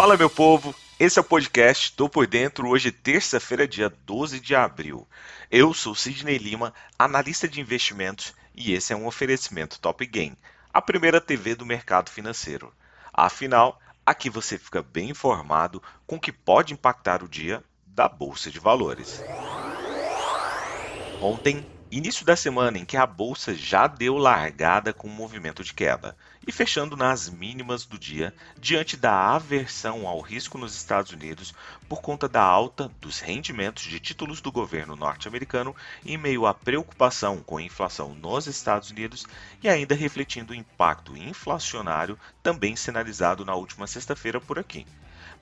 Fala, meu povo! Esse é o podcast Tô Por Dentro, hoje terça-feira, dia 12 de abril. Eu sou Sidney Lima, analista de investimentos, e esse é um oferecimento Top Game, a primeira TV do mercado financeiro. Afinal, aqui você fica bem informado com o que pode impactar o dia da Bolsa de Valores. Ontem, Início da semana em que a bolsa já deu largada com um movimento de queda e fechando nas mínimas do dia, diante da aversão ao risco nos Estados Unidos por conta da alta dos rendimentos de títulos do governo norte-americano em meio à preocupação com a inflação nos Estados Unidos e ainda refletindo o impacto inflacionário também sinalizado na última sexta-feira por aqui.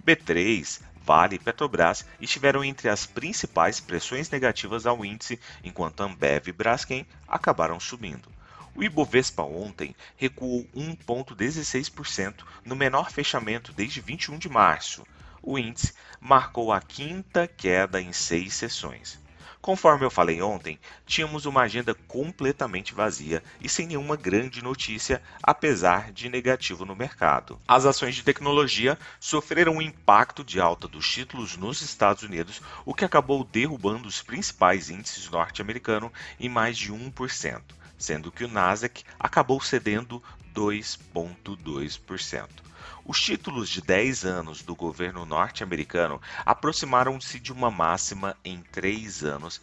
B3, Vale e Petrobras estiveram entre as principais pressões negativas ao índice, enquanto Ambev e Braskem acabaram subindo. O Ibovespa ontem recuou 1,16% no menor fechamento desde 21 de março. O índice marcou a quinta queda em seis sessões. Conforme eu falei ontem, tínhamos uma agenda completamente vazia e sem nenhuma grande notícia, apesar de negativo no mercado. As ações de tecnologia sofreram um impacto de alta dos títulos nos Estados Unidos, o que acabou derrubando os principais índices norte-americanos em mais de 1%, sendo que o Nasdaq acabou cedendo 2,2%. Os títulos de 10 anos do governo norte-americano aproximaram-se de uma máxima em três anos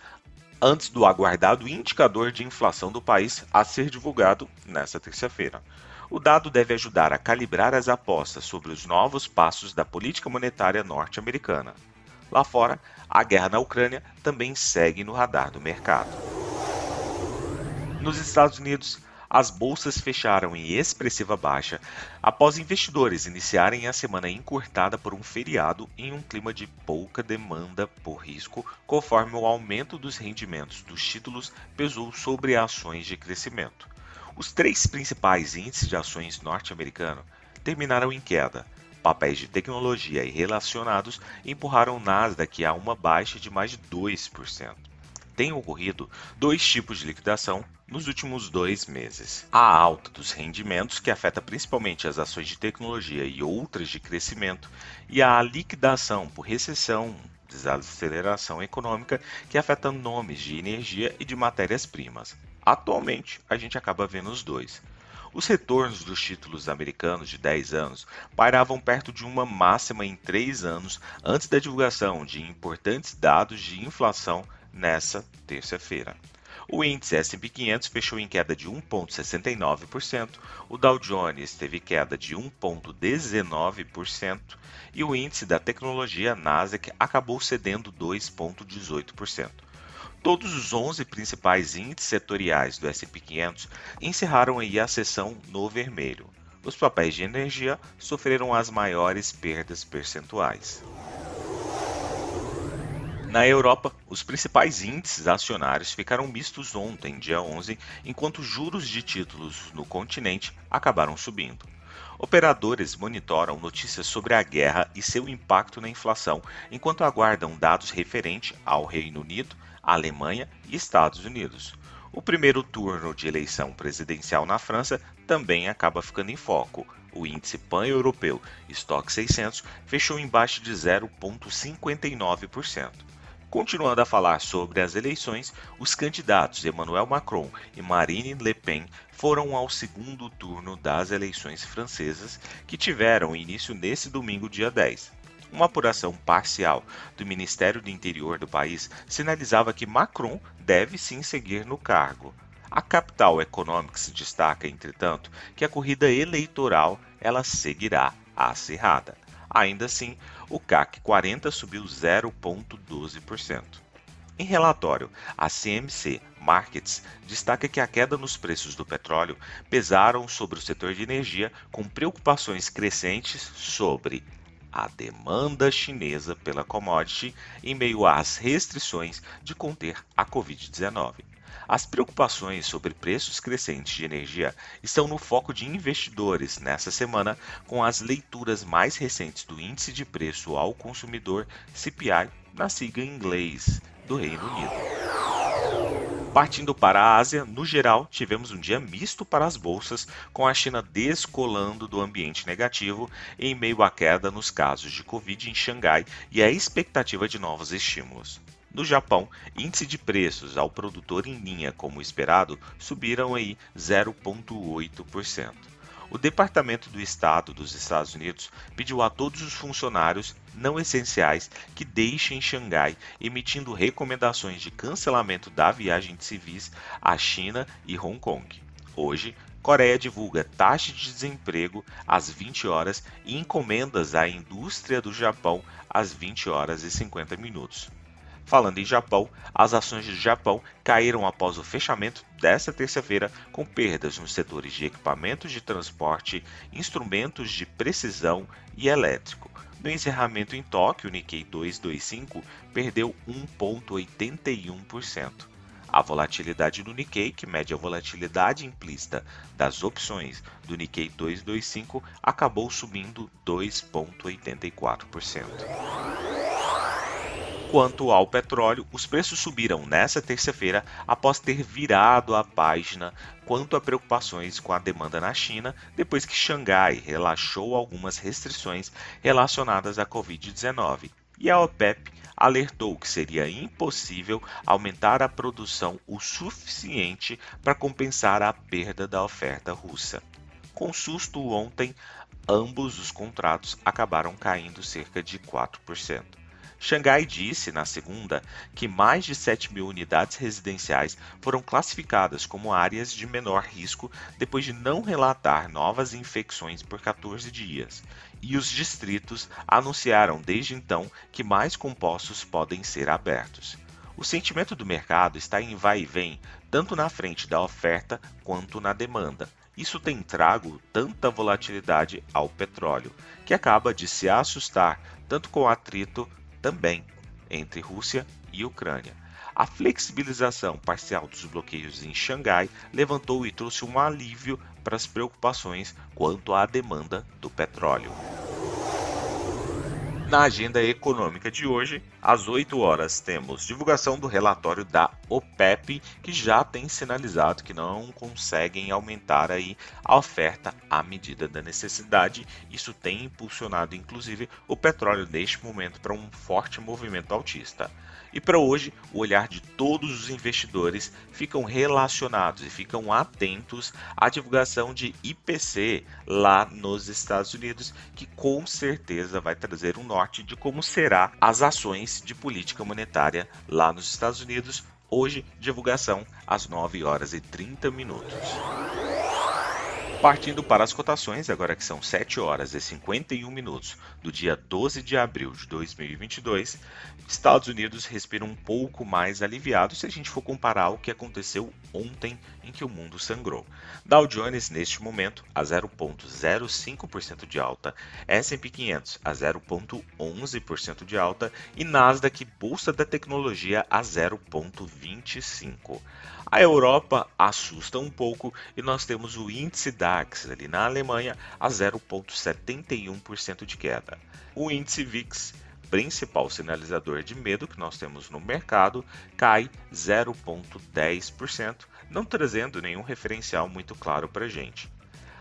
antes do aguardado indicador de inflação do país a ser divulgado nesta terça-feira. O dado deve ajudar a calibrar as apostas sobre os novos passos da política monetária norte-americana. Lá fora, a guerra na Ucrânia também segue no radar do mercado. Nos Estados Unidos, as bolsas fecharam em expressiva baixa após investidores iniciarem a semana encurtada por um feriado em um clima de pouca demanda por risco, conforme o aumento dos rendimentos dos títulos pesou sobre ações de crescimento. Os três principais índices de ações norte-americano terminaram em queda. Papéis de tecnologia e relacionados empurraram Nasdaq a uma baixa de mais de 2% tem ocorrido dois tipos de liquidação nos últimos dois meses. A alta dos rendimentos, que afeta principalmente as ações de tecnologia e outras de crescimento, e a liquidação por recessão, desaceleração econômica, que afeta nomes de energia e de matérias-primas. Atualmente, a gente acaba vendo os dois. Os retornos dos títulos americanos de 10 anos pairavam perto de uma máxima em 3 anos antes da divulgação de importantes dados de inflação nessa terça-feira. O índice S&P 500 fechou em queda de 1,69%, o Dow Jones teve queda de 1,19% e o índice da tecnologia Nasdaq acabou cedendo 2,18%. Todos os 11 principais índices setoriais do S&P 500 encerraram aí a sessão no vermelho. Os papéis de energia sofreram as maiores perdas percentuais. Na Europa, os principais índices acionários ficaram mistos ontem, dia 11, enquanto juros de títulos no continente acabaram subindo. Operadores monitoram notícias sobre a guerra e seu impacto na inflação, enquanto aguardam dados referentes ao Reino Unido, Alemanha e Estados Unidos. O primeiro turno de eleição presidencial na França também acaba ficando em foco. O índice pan-europeu Stock 600 fechou em baixa de 0,59%. Continuando a falar sobre as eleições, os candidatos Emmanuel Macron e Marine Le Pen foram ao segundo turno das eleições francesas, que tiveram início nesse domingo, dia 10. Uma apuração parcial do Ministério do Interior do país sinalizava que Macron deve sim seguir no cargo. A Capital Economics destaca, entretanto, que a corrida eleitoral ela seguirá acirrada. Ainda assim, o CAC 40 subiu 0,12%. Em relatório, a CMC Markets destaca que a queda nos preços do petróleo pesaram sobre o setor de energia, com preocupações crescentes sobre a demanda chinesa pela commodity em meio às restrições de conter a Covid-19. As preocupações sobre preços crescentes de energia estão no foco de investidores nessa semana, com as leituras mais recentes do Índice de Preço ao Consumidor CPI na sigla em inglês do Reino Unido. Partindo para a Ásia, no geral, tivemos um dia misto para as bolsas, com a China descolando do ambiente negativo em meio à queda nos casos de Covid em Xangai e a expectativa de novos estímulos. No Japão, índice de preços ao produtor em linha como esperado subiram aí 0,8%. O Departamento do Estado dos Estados Unidos pediu a todos os funcionários não essenciais que deixem Xangai, emitindo recomendações de cancelamento da viagem de civis à China e Hong Kong. Hoje, Coreia divulga taxa de desemprego às 20 horas e encomendas à indústria do Japão às 20 horas e 50 minutos. Falando em Japão, as ações do Japão caíram após o fechamento desta terça-feira, com perdas nos setores de equipamentos de transporte, instrumentos de precisão e elétrico. No encerramento em Tóquio, o Nikkei 225 perdeu 1,81%. A volatilidade do Nikkei, que mede a volatilidade implícita das opções do Nikkei 225, acabou subindo 2,84%. Quanto ao petróleo, os preços subiram nesta terça-feira após ter virado a página quanto a preocupações com a demanda na China, depois que Xangai relaxou algumas restrições relacionadas à Covid-19. E a OPEP alertou que seria impossível aumentar a produção o suficiente para compensar a perda da oferta russa. Com susto ontem, ambos os contratos acabaram caindo cerca de 4%. Xangai disse na segunda que mais de 7 mil unidades residenciais foram classificadas como áreas de menor risco depois de não relatar novas infecções por 14 dias, e os distritos anunciaram desde então que mais compostos podem ser abertos. O sentimento do mercado está em vai e vem, tanto na frente da oferta quanto na demanda. Isso tem trago tanta volatilidade ao petróleo, que acaba de se assustar tanto com o atrito também entre Rússia e Ucrânia. A flexibilização parcial dos bloqueios em Xangai levantou e trouxe um alívio para as preocupações quanto à demanda do petróleo. Na agenda econômica de hoje, às 8 horas, temos divulgação do relatório da OPEP, que já tem sinalizado que não conseguem aumentar aí a oferta à medida da necessidade. Isso tem impulsionado, inclusive, o petróleo neste momento para um forte movimento altista. E para hoje, o olhar de todos os investidores ficam relacionados e ficam atentos à divulgação de IPC lá nos Estados Unidos, que com certeza vai trazer um norte de como será as ações de política monetária lá nos Estados Unidos. Hoje, divulgação às 9 horas e 30 minutos. Partindo para as cotações, agora que são 7 horas e 51 minutos do dia 12 de abril de 2022, Estados Unidos respira um pouco mais aliviado se a gente for comparar o que aconteceu ontem em que o mundo sangrou. Dow Jones neste momento a 0,05% de alta, S&P 500 a 0,11% de alta e Nasdaq Bolsa da Tecnologia a 0,25%. A Europa assusta um pouco e nós temos o índice DAX ali na Alemanha a 0,71% de queda. O índice VIX, principal sinalizador de medo que nós temos no mercado, cai 0,10%, não trazendo nenhum referencial muito claro para a gente.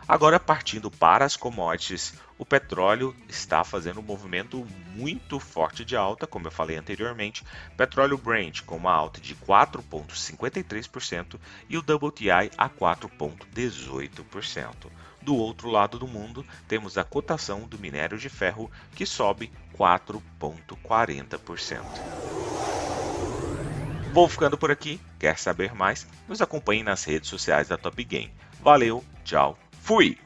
Agora, partindo para as commodities, o petróleo está fazendo um movimento muito forte de alta, como eu falei anteriormente. Petróleo Brent com uma alta de 4,53% e o WTI a 4,18%. Do outro lado do mundo, temos a cotação do minério de ferro que sobe 4,40%. Vou ficando por aqui. Quer saber mais? Nos acompanhe nas redes sociais da Top Game. Valeu, tchau Fui!